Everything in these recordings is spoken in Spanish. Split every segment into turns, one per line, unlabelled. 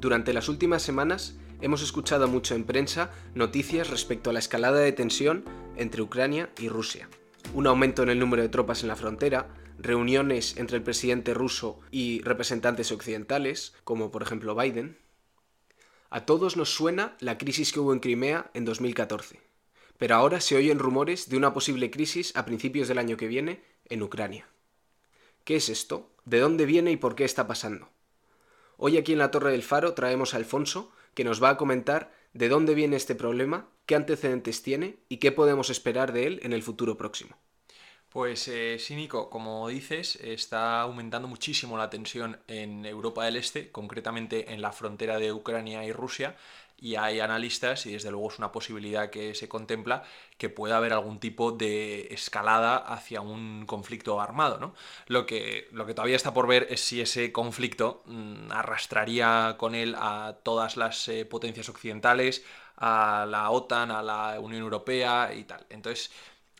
Durante las últimas semanas hemos escuchado mucho en prensa noticias respecto a la escalada de tensión entre Ucrania y Rusia. Un aumento en el número de tropas en la frontera, reuniones entre el presidente ruso y representantes occidentales, como por ejemplo Biden. A todos nos suena la crisis que hubo en Crimea en 2014, pero ahora se oyen rumores de una posible crisis a principios del año que viene en Ucrania. ¿Qué es esto? ¿De dónde viene y por qué está pasando? Hoy aquí en la Torre del Faro traemos a Alfonso, que nos va a comentar de dónde viene este problema, qué antecedentes tiene y qué podemos esperar de él en el futuro próximo.
Pues eh, sí, Nico, como dices, está aumentando muchísimo la tensión en Europa del Este, concretamente en la frontera de Ucrania y Rusia, y hay analistas, y desde luego es una posibilidad que se contempla, que pueda haber algún tipo de escalada hacia un conflicto armado. ¿no? Lo, que, lo que todavía está por ver es si ese conflicto mm, arrastraría con él a todas las eh, potencias occidentales, a la OTAN, a la Unión Europea y tal. Entonces,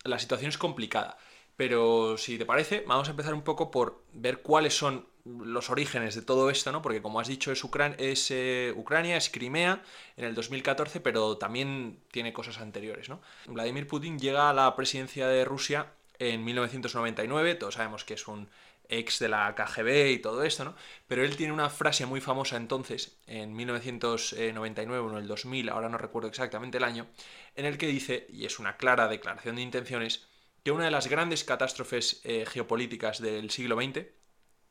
la situación es complicada. Pero si te parece, vamos a empezar un poco por ver cuáles son los orígenes de todo esto, ¿no? Porque como has dicho, es, eh, Ucrania, es Crimea en el 2014, pero también tiene cosas anteriores, ¿no? Vladimir Putin llega a la presidencia de Rusia en 1999, todos sabemos que es un ex de la KGB y todo esto, ¿no? Pero él tiene una frase muy famosa entonces, en 1999 o en el 2000, ahora no recuerdo exactamente el año, en el que dice, y es una clara declaración de intenciones, que una de las grandes catástrofes eh, geopolíticas del siglo XX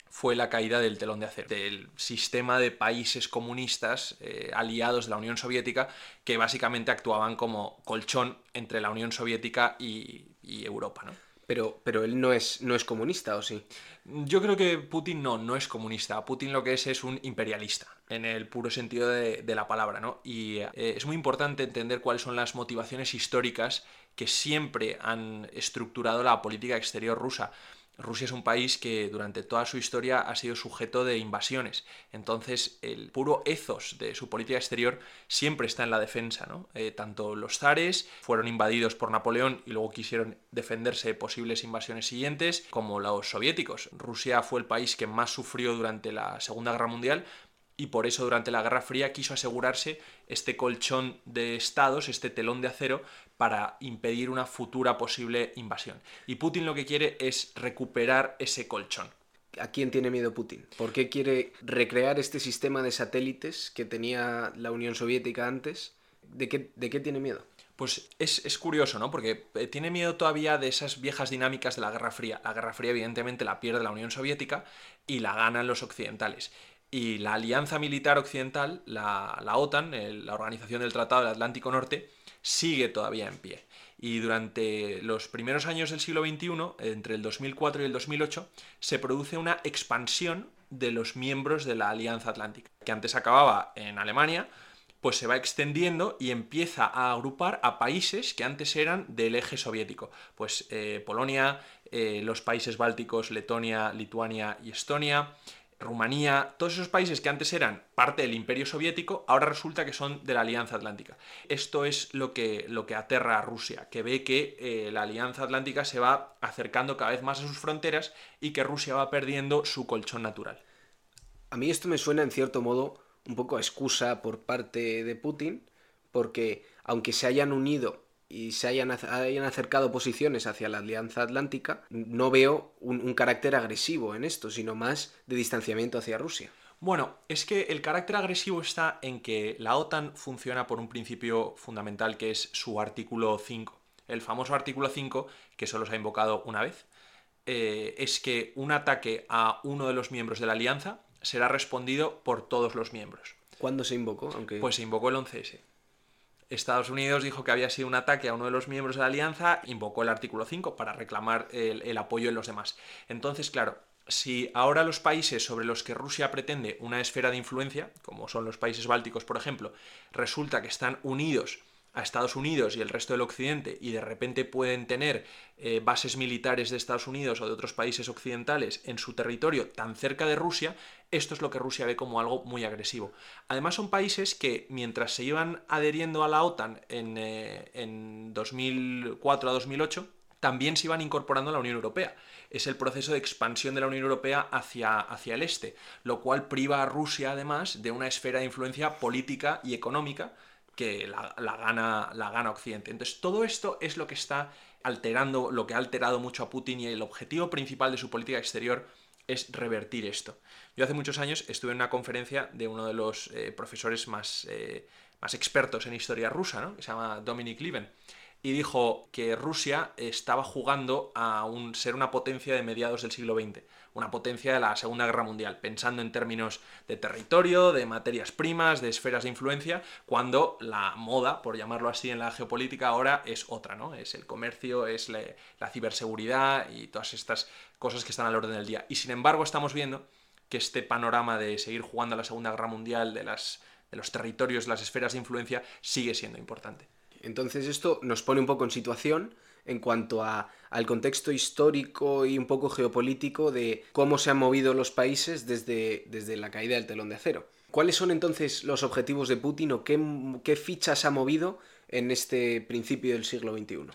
fue la caída del telón de acero, del sistema de países comunistas eh, aliados de la Unión Soviética que básicamente actuaban como colchón entre la Unión Soviética y, Europa. ¿no?
Pero, pero él no es, no es comunista, ¿o sí?
Yo creo que Putin no, no es comunista. Putin lo que es es un imperialista, en el puro sentido de, la palabra, ¿no? Y eh, es muy importante entender cuáles son las motivaciones históricas que siempre han estructurado la política exterior rusa. Rusia es un país que durante toda su historia ha sido sujeto de invasiones. Entonces, el puro ethos de su política exterior siempre está en la defensa. ¿no? Eh, tanto los zares fueron invadidos por Napoleón y luego quisieron defenderse de posibles invasiones siguientes, como los soviéticos. Rusia fue el país que más sufrió durante la Segunda Guerra Mundial, y por eso durante la Guerra Fría quiso asegurarse este colchón de estados, este telón de acero, para impedir una futura posible invasión. Y Putin lo que quiere es recuperar ese colchón.
¿A quién tiene miedo Putin? ¿Por qué quiere recrear este sistema de satélites que tenía la Unión Soviética antes? ¿De qué, de qué tiene miedo?
Pues es, es, curioso, ¿no? Porque eh, tiene miedo todavía de esas viejas dinámicas de la Guerra Fría. La Guerra Fría, evidentemente, la pierde la Unión Soviética y la ganan los occidentales. Y la alianza militar occidental, la, OTAN, la Organización del Tratado del Atlántico Norte, sigue todavía en pie. Y durante los primeros años del siglo XXI, entre el 2004 y el 2008, se produce una expansión de los miembros de la Alianza Atlántica, que antes acababa en Alemania, pues se va extendiendo y empieza a agrupar a países que antes eran del eje soviético. Pues eh, Polonia, eh, los países bálticos, Letonia, Lituania y Estonia, Rumanía, todos esos países que antes eran parte del imperio soviético, ahora resulta que son de la Alianza Atlántica. Esto es lo que, lo que aterra a Rusia, que ve que eh, la Alianza Atlántica se va acercando cada vez más a sus fronteras y que Rusia va perdiendo su colchón natural.
A mí esto me suena en cierto modo un poco a excusa por parte de Putin, porque aunque se hayan unido y se hayan, hayan, acercado posiciones hacia la Alianza Atlántica, no veo un, carácter agresivo en esto, sino más de distanciamiento hacia Rusia.
Bueno, es que el carácter agresivo está en que la OTAN funciona por un principio fundamental que es su artículo 5. El famoso artículo 5, que solo se ha invocado una vez, eh, es que un ataque a uno de los miembros de la alianza será respondido por todos los miembros.
¿Cuándo se invocó? Aunque...
Pues se invocó el 11S. Estados Unidos dijo que había sido un ataque a uno de los miembros de la alianza, invocó el artículo 5 para reclamar el, apoyo de los demás. Entonces, claro, si ahora los países sobre los que Rusia pretende una esfera de influencia, como son los países bálticos, por ejemplo, resulta que están unidos a Estados Unidos y el resto del occidente y de repente pueden tener eh, bases militares de Estados Unidos o de otros países occidentales en su territorio tan cerca de Rusia, esto es lo que Rusia ve como algo muy agresivo. Además son países que mientras se iban adheriendo a la OTAN en, 2004 eh, a 2008, también se iban incorporando a la Unión Europea. Es el proceso de expansión de la Unión Europea hacia, hacia el este, lo cual priva a Rusia además de una esfera de influencia política y económica que la, gana, la gana Occidente. Entonces todo esto es lo que está alterando, lo que ha alterado mucho a Putin y el objetivo principal de su política exterior es revertir esto. Yo hace muchos años estuve en una conferencia de uno de los eh, profesores más, eh, más expertos en historia rusa, ¿no? que se llama Dominic Lieven y dijo que Rusia estaba jugando a un, ser una potencia de mediados del siglo XX, una potencia de la Segunda Guerra Mundial, pensando en términos de territorio, de materias primas, de esferas de influencia, cuando la moda, por llamarlo así en la geopolítica, ahora es otra, ¿no? Es el comercio, es la, ciberseguridad y todas estas cosas que están al orden del día. Y sin embargo estamos viendo que este panorama de seguir jugando a la Segunda Guerra Mundial, de, las, de los territorios, las esferas de influencia, sigue siendo importante.
Entonces esto nos pone un poco en situación en cuanto al contexto histórico y un poco geopolítico de cómo se han movido los países desde, desde la caída del telón de acero. ¿Cuáles son entonces los objetivos de Putin o qué, qué fichas ha movido en este principio del siglo XXI?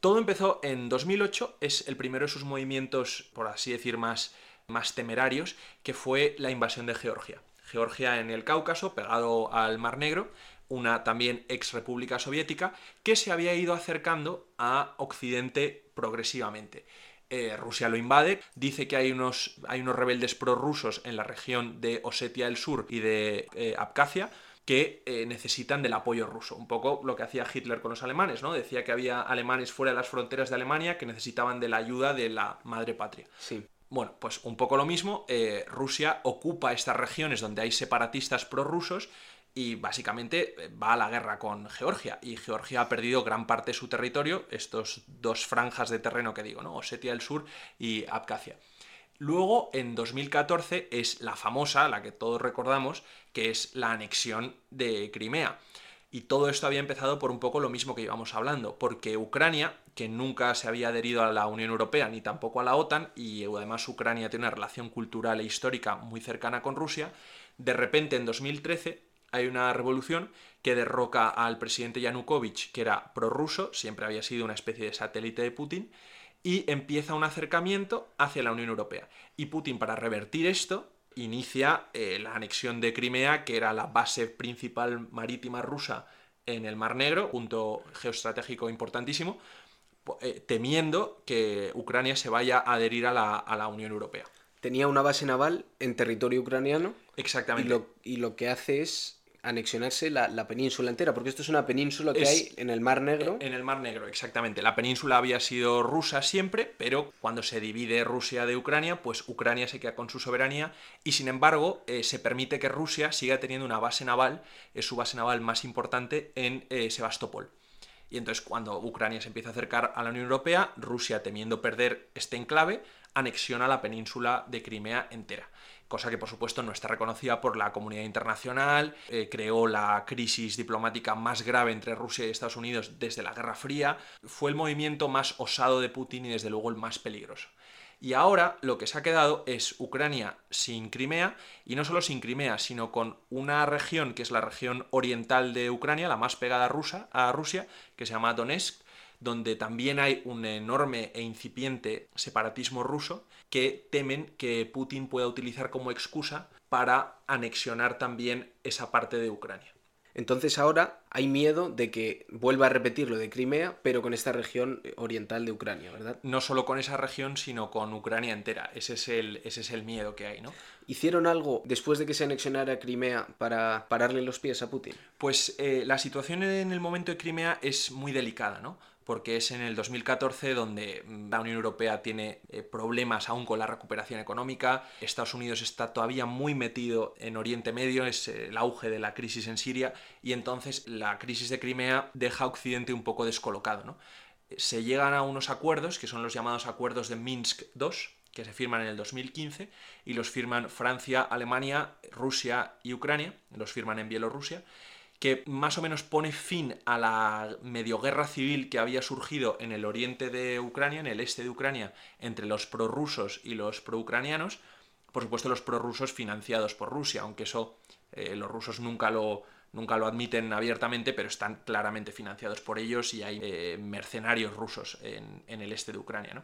Todo empezó en 2008, es el primero de sus movimientos, por así decir, más, más temerarios, que fue la invasión de Georgia. Georgia en el Cáucaso, pegado al Mar Negro, una también ex república soviética, que se había ido acercando a Occidente progresivamente. Eh, Rusia lo invade, dice que hay unos, hay unos rebeldes prorrusos en la región de Osetia del Sur y de eh, que eh, necesitan del apoyo ruso. Un poco lo que hacía Hitler con los alemanes, ¿no? Decía que había alemanes fuera de las fronteras de Alemania que necesitaban de la ayuda de la madre patria.
Sí.
Bueno, pues un poco lo mismo. Rusia ocupa estas regiones donde hay separatistas prorrusos y básicamente eh, va a la guerra con Georgia y Georgia ha perdido gran parte de su territorio, estos dos franjas de terreno que digo, ¿no? Osetia del Sur y Abkhazia. Luego, en 2014, es la famosa, la que todos recordamos, que es la anexión de Crimea. Y todo esto había empezado por un poco lo mismo que íbamos hablando, porque Ucrania, que nunca se había adherido a la Unión Europea ni tampoco a la OTAN, y además Ucrania tiene una relación cultural e histórica muy cercana con Rusia, de repente en 2013 hay una revolución que derroca al presidente Yanukovych, que era prorruso, siempre había sido una especie de satélite de Putin, y empieza un acercamiento hacia la Unión Europea. Y Putin, para revertir esto, inicia eh, la anexión de Crimea, que era la base principal marítima rusa en el Mar Negro, punto geoestratégico importantísimo, eh, temiendo que Ucrania se vaya a adherir a la, a la Unión Europea.
Tenía una base naval en territorio ucraniano.
Exactamente.
y lo que hace es anexionarse la, península entera, porque esto es una península que hay en el Mar Negro.
En el Mar Negro, exactamente. La península había sido rusa siempre, pero cuando se divide Rusia de Ucrania, pues Ucrania se queda con su soberanía y sin embargo eh, se permite que Rusia siga teniendo una base naval, es su base naval más importante en eh, Sebastopol. Y entonces cuando Ucrania se empieza a acercar a la Unión Europea, Rusia temiendo perder este enclave, anexiona la península de Crimea entera cosa que por supuesto no está reconocida por la comunidad internacional, eh, creó la crisis diplomática más grave entre Rusia y Estados Unidos desde la Guerra Fría, fue el movimiento más osado de Putin y desde luego el más peligroso. Y ahora lo que se ha quedado es Ucrania sin Crimea, y no solo sin Crimea, sino con una región que es la región oriental de Ucrania, la más pegada a, a Rusia, que se llama Donetsk, donde también hay un enorme e incipiente separatismo ruso que temen que Putin pueda utilizar como excusa para anexionar también esa parte de Ucrania.
Entonces ahora hay miedo de que vuelva a repetir lo de Crimea, pero con esta región oriental de Ucrania, ¿verdad?
No solo con esa región, sino con Ucrania entera. Ese es el, ese es el miedo que hay, ¿no?
¿Hicieron algo después de que se anexionara Crimea para pararle los pies a Putin?
Pues eh, la situación en el momento de Crimea es muy delicada, ¿no? Porque es en el 2014 donde la Unión Europea tiene eh, problemas aún con la recuperación económica, Estados Unidos está todavía muy metido en Oriente Medio, es eh, el auge de la crisis en Siria, y entonces la crisis de Crimea deja a Occidente un poco descolocado. ¿no? Se llegan a unos acuerdos, que son los llamados acuerdos de Minsk II, que se firman en el 2015, y los firman Francia, Alemania, Rusia y Ucrania, los firman en Bielorrusia, que más o menos pone fin a la medio guerra civil que había surgido en el oriente de Ucrania, en el este de Ucrania, entre los prorrusos y los pro-ucranianos. Por supuesto, los prorrusos financiados por Rusia, aunque eso eh, los rusos nunca lo, Nunca lo admiten abiertamente, pero están claramente financiados por ellos y hay eh, mercenarios rusos en, en, el este de Ucrania. ¿no?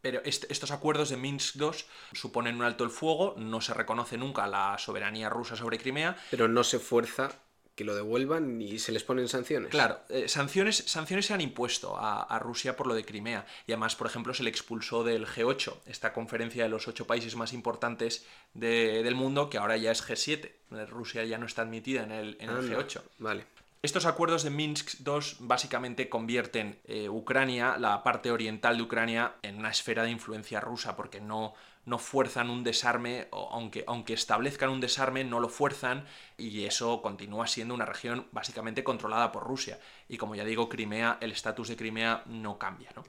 Pero estos acuerdos de Minsk II suponen un alto el fuego, no se reconoce nunca la soberanía rusa sobre Crimea.
Pero no se fuerza que lo devuelvan y se les ponen sanciones.
Claro, eh, sanciones, sanciones se han impuesto a, Rusia por lo de Crimea. Y además, por ejemplo, se le expulsó del G8, esta conferencia de los ocho países más importantes del mundo, que ahora ya es G7. Rusia ya no está admitida en el, en el G8.
Vale.
Estos acuerdos de Minsk II básicamente convierten eh, Ucrania, la parte oriental de Ucrania, en una esfera de influencia rusa, porque no, no fuerzan un desarme, o aunque, aunque establezcan un desarme, no lo fuerzan, y eso continúa siendo una región básicamente controlada por Rusia. Y como ya digo, Crimea, el estatus de Crimea no cambia, ¿no?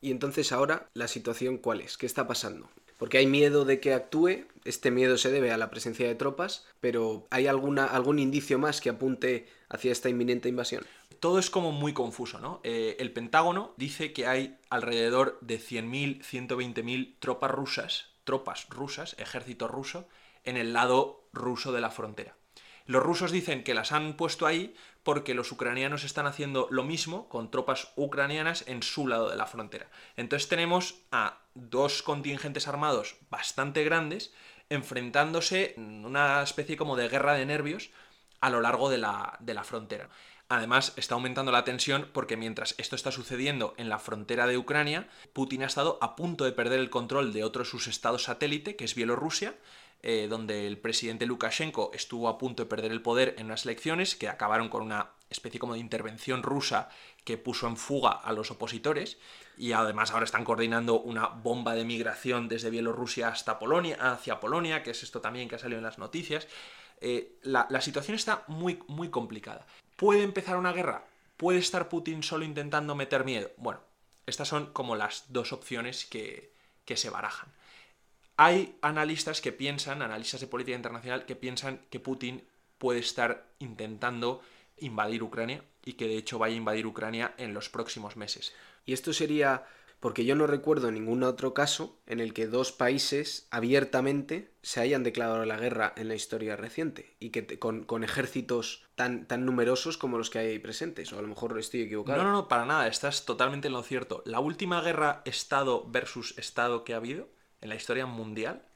Y entonces ahora, ¿la situación cuál es? ¿Qué está pasando? porque hay miedo de que actúe, este miedo se debe a la presencia de tropas, pero ¿hay alguna, algún indicio más que apunte hacia esta inminente invasión?
Todo es como muy confuso, ¿no? Eh, el Pentágono dice que hay alrededor de 100.000, 120.000 tropas rusas, tropas rusas, ejército ruso, en el lado ruso de la frontera. Los rusos dicen que las han puesto ahí porque los ucranianos están haciendo lo mismo con tropas ucranianas en su lado de la frontera. Entonces tenemos a dos contingentes armados bastante grandes enfrentándose en una especie como de guerra de nervios a lo largo de la, de la frontera. Además, está aumentando la tensión porque mientras esto está sucediendo en la frontera de Ucrania, Putin ha estado a punto de perder el control de otro de sus estados satélite, que es Bielorrusia, eh, donde el presidente Lukashenko estuvo a punto de perder el poder en unas elecciones que acabaron con una especie como de intervención rusa que puso en fuga a los opositores y además ahora están coordinando una bomba de migración desde Bielorrusia hasta Polonia, hacia Polonia, que es esto también que ha salido en las noticias. Eh, la, situación está muy, muy complicada. ¿Puede empezar una guerra? ¿Puede estar Putin solo intentando meter miedo? Bueno, estas son como las dos opciones que, que se barajan. Hay analistas que piensan, analistas de política internacional, que piensan que Putin puede estar intentando invadir Ucrania y que de hecho vaya a invadir Ucrania en los próximos meses.
Y esto sería porque yo no recuerdo ningún otro caso en el que dos países abiertamente se hayan declarado la guerra en la historia reciente y que con, con, ejércitos tan, tan numerosos como los que hay presentes, o a lo mejor estoy equivocado.
No, no, no, para nada, estás totalmente en lo cierto. La última guerra Estado versus Estado que ha habido en la historia mundial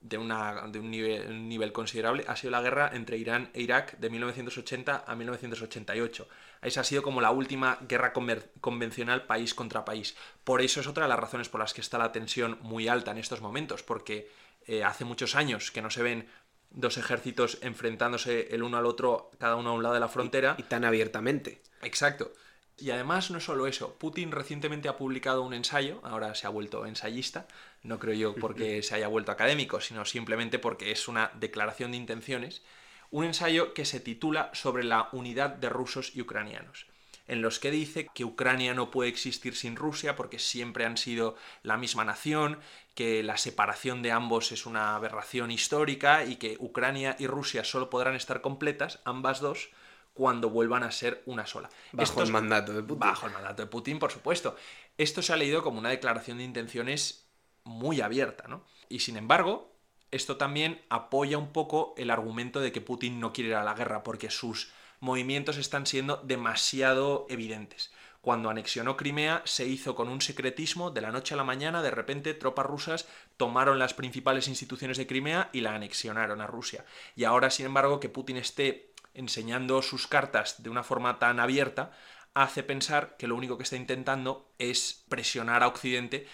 de, una, de un, nivel, nivel, considerable ha sido la guerra entre Irán e Irak de 1980 a 1988. Esa ha sido como la última guerra convencional país contra país. Por eso es otra de las razones por las que está la tensión muy alta en estos momentos, porque eh, hace muchos años que no se ven dos ejércitos enfrentándose el uno al otro, cada uno a un lado de la frontera.
y tan abiertamente.
Exacto. Y además no solo eso, Putin recientemente ha publicado un ensayo, ahora se ha vuelto ensayista, no creo yo porque se haya vuelto académico, sino simplemente porque es una declaración de intenciones, un ensayo que se titula sobre la unidad de rusos y ucranianos, en los que dice que Ucrania no puede existir sin Rusia porque siempre han sido la misma nación, que la separación de ambos es una aberración histórica y que Ucrania y Rusia solo podrán estar completas, ambas dos, cuando vuelvan a ser una sola.
Bajo el mandato de Putin.
Bajo el mandato de Putin, por supuesto. Esto se ha leído como una declaración de intenciones muy abierta, ¿no? Y sin embargo, esto también apoya un poco el argumento de que Putin no quiere ir a la guerra, porque sus movimientos están siendo demasiado evidentes. Cuando anexionó Crimea se hizo con un secretismo, de la noche a la mañana, de repente tropas rusas tomaron las principales instituciones de Crimea y la anexionaron a Rusia. Y ahora, sin embargo, que Putin esté enseñando sus cartas de una forma tan abierta, hace pensar que lo único que está intentando es presionar a Occidente.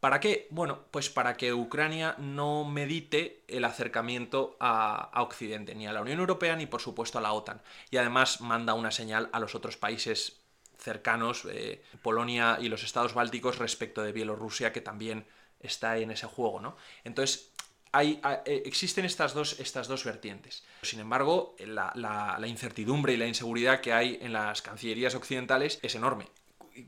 ¿Para qué? Bueno, pues para que Ucrania no medite el acercamiento a, Occidente, ni a la Unión Europea, ni por supuesto a la OTAN. Y además manda una señal a los otros países cercanos, eh, Polonia y los estados bálticos, respecto de Bielorrusia, que también está en ese juego, ¿no? Entonces, hay, eh, existen estas dos, estas dos vertientes. Sin embargo, la, incertidumbre y la inseguridad que hay en las cancillerías occidentales es enorme.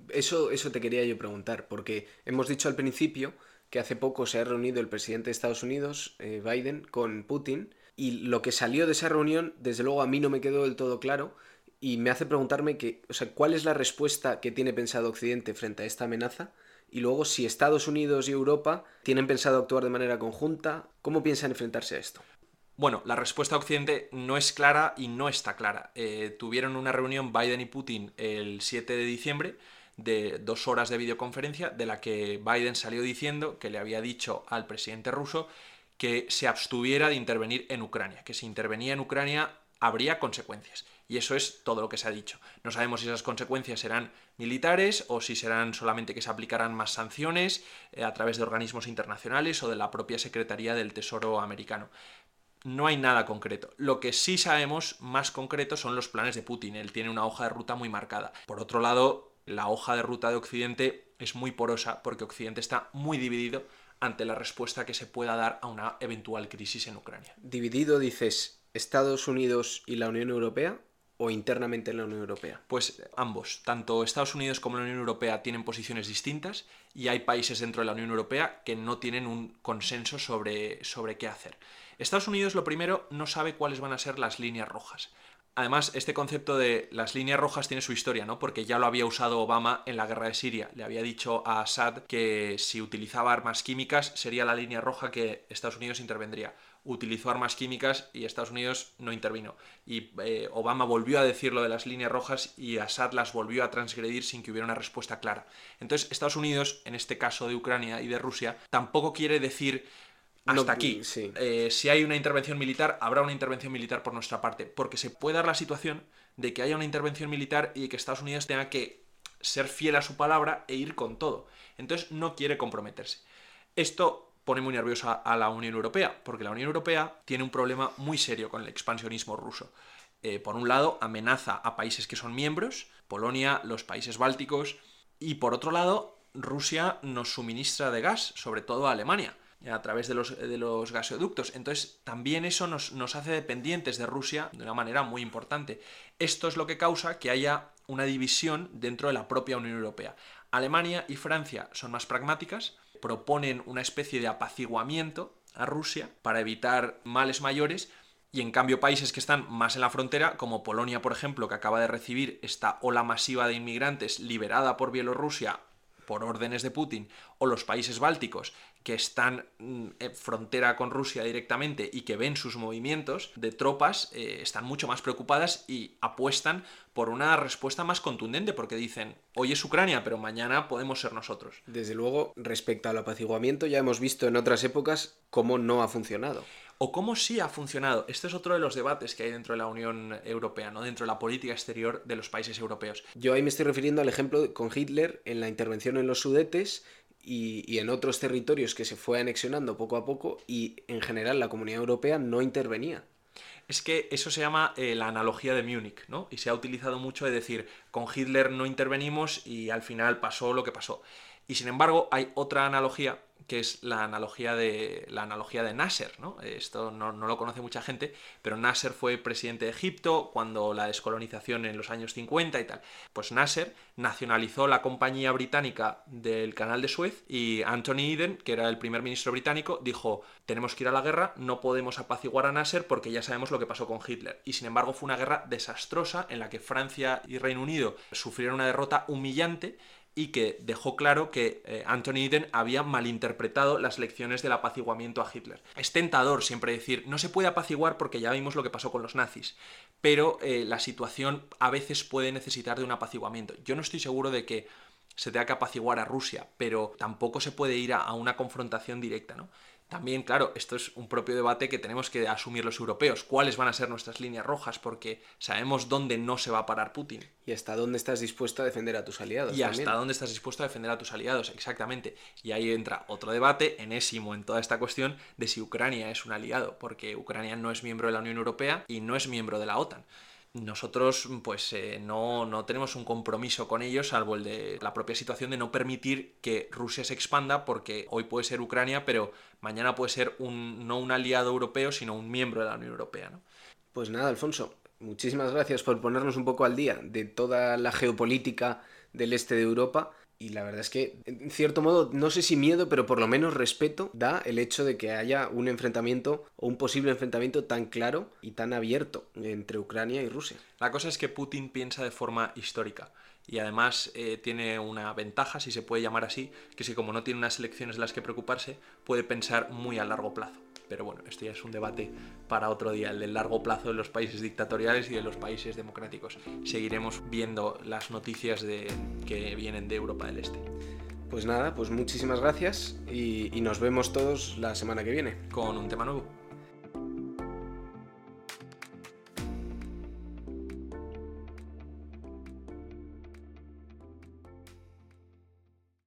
Eso, eso te quería yo preguntar, porque hemos dicho al principio que hace poco se ha reunido el presidente de Estados Unidos, eh, Biden, con Putin, y lo que salió de esa reunión, desde luego a mí no me quedó del todo claro, y me hace preguntarme que, o sea, cuál es la respuesta que tiene pensado Occidente frente a esta amenaza y luego, si Estados Unidos y Europa tienen pensado actuar de manera conjunta, ¿cómo piensan enfrentarse a esto?
Bueno, la respuesta a Occidente no es clara y no está clara. Eh, tuvieron una reunión Biden y Putin el 7 de diciembre de dos horas de videoconferencia de la que Biden salió diciendo que le había dicho al presidente ruso que se abstuviera de intervenir en Ucrania, que si intervenía en Ucrania habría consecuencias. Y eso es todo lo que se ha dicho. No sabemos si esas consecuencias serán militares o si serán solamente que se aplicarán más sanciones eh, a través de organismos internacionales o de la propia Secretaría del Tesoro americano. No hay nada concreto. Lo que sí sabemos más concreto son los planes de Putin. Él tiene una hoja de ruta muy marcada. Por otro lado, la hoja de ruta de Occidente es muy porosa porque Occidente está muy dividido ante la respuesta que se pueda dar a una eventual crisis en Ucrania.
Dividido, dices, Estados Unidos y la Unión Europea o internamente en la Unión Europea?
Pues ambos. Tanto Estados Unidos como la Unión Europea tienen posiciones distintas y hay países dentro de la Unión Europea que no tienen un consenso sobre, sobre qué hacer. Estados Unidos, lo primero, no sabe cuáles van a ser las líneas rojas. Además, este concepto de las líneas rojas tiene su historia, ¿no? Porque ya lo había usado Obama en la guerra de Siria. Le había dicho a Assad que si utilizaba armas químicas sería la línea roja que Estados Unidos intervendría utilizó armas químicas y Estados Unidos no intervino. Y eh, Obama volvió a decir lo de las líneas rojas y Assad las volvió a transgredir sin que hubiera una respuesta clara. Entonces Estados Unidos, en este caso de Ucrania y de Rusia, tampoco quiere decir hasta aquí. Eh, si hay una intervención militar, habrá una intervención militar por nuestra parte, porque se puede dar la situación de que haya una intervención militar y que Estados Unidos tenga que ser fiel a su palabra e ir con todo. Entonces no quiere comprometerse. Esto pone muy nerviosa a la Unión Europea, porque la Unión Europea tiene un problema muy serio con el expansionismo ruso. Eh, por un lado, amenaza a países que son miembros, Polonia, los países bálticos, y por otro lado, Rusia nos suministra de gas, sobre todo a Alemania, a través de los, de los gasoductos. Entonces, también eso nos, nos hace dependientes de Rusia de una manera muy importante. Esto es lo que causa que haya una división dentro de la propia Unión Europea. Alemania y Francia son más pragmáticas, proponen una especie de apaciguamiento a Rusia para evitar males mayores y en cambio países que están más en la frontera, como Polonia, por ejemplo, que acaba de recibir esta ola masiva de inmigrantes liberada por Bielorrusia por órdenes de Putin, o los países bálticos, que están mm, en frontera con Rusia directamente y que ven sus movimientos de tropas, eh, están mucho más preocupadas y apuestan por una respuesta más contundente, porque dicen, hoy es Ucrania, pero mañana podemos ser nosotros.
Desde luego, respecto al apaciguamiento, ya hemos visto en otras épocas cómo no ha funcionado
o cómo sí ha funcionado. Este es otro de los debates que hay dentro de la Unión Europea, ¿no? dentro de la política exterior de los países europeos.
Yo ahí me estoy refiriendo al ejemplo con Hitler en la intervención en los Sudetes y, en otros territorios que se fue anexionando poco a poco y en general la comunidad europea no intervenía.
Es que eso se llama eh, la analogía de Múnich, ¿no? Y se ha utilizado mucho de decir, con Hitler no intervenimos y al final pasó lo que pasó. Y sin embargo, hay otra analogía que es la analogía de, la analogía de Nasser. ¿no? Esto no, lo conoce mucha gente, pero Nasser fue presidente de Egipto cuando la descolonización en los años 50 y tal. Pues Nasser nacionalizó la compañía británica del canal de Suez y Anthony Eden, que era el primer ministro británico, dijo, tenemos que ir a la guerra, no podemos apaciguar a Nasser porque ya sabemos lo que pasó con Hitler. Y sin embargo fue una guerra desastrosa en la que Francia y Reino Unido sufrieron una derrota humillante y que dejó claro que eh, Anthony Eden había malinterpretado las lecciones del apaciguamiento a Hitler. Es tentador siempre decir, no se puede apaciguar porque ya vimos lo que pasó con los nazis, pero eh, la situación a veces puede necesitar de un apaciguamiento. Yo no estoy seguro de que se tenga que apaciguar a Rusia, pero tampoco se puede ir a, a una confrontación directa, ¿no? También, claro, esto es un propio debate que tenemos que asumir los europeos. ¿Cuáles van a ser nuestras líneas rojas? Porque sabemos dónde no se va a parar Putin.
Y hasta dónde estás dispuesto a defender a tus aliados.
Y hasta dónde estás dispuesto a defender a tus aliados, exactamente. Y ahí entra otro debate enésimo en toda esta cuestión de si Ucrania es un aliado, porque Ucrania no es miembro de la Unión Europea y no es miembro de la OTAN nosotros pues eh, no, no, tenemos un compromiso con ellos, salvo el de la propia situación de no permitir que Rusia se expanda, porque hoy puede ser Ucrania, pero mañana puede ser un, no un aliado europeo, sino un miembro de la Unión Europea. ¿no?
Pues nada, Alfonso, muchísimas gracias por ponernos un poco al día de toda la geopolítica del este de Europa y la verdad es que, en cierto modo, no sé si miedo, pero por lo menos respeto da el hecho de que haya un enfrentamiento o un posible enfrentamiento tan claro y tan abierto entre Ucrania y Rusia.
La cosa es que Putin piensa de forma histórica y además eh, tiene una ventaja, si se puede llamar así, que si como no tiene unas elecciones de las que preocuparse, puede pensar muy a largo plazo. Pero bueno, esto ya es un debate para otro día, el del largo plazo de los países dictatoriales y de los países democráticos. Seguiremos viendo las noticias de, que vienen de Europa del Este.
Pues nada, pues muchísimas gracias y, y nos vemos todos la semana que viene.
Con un tema nuevo.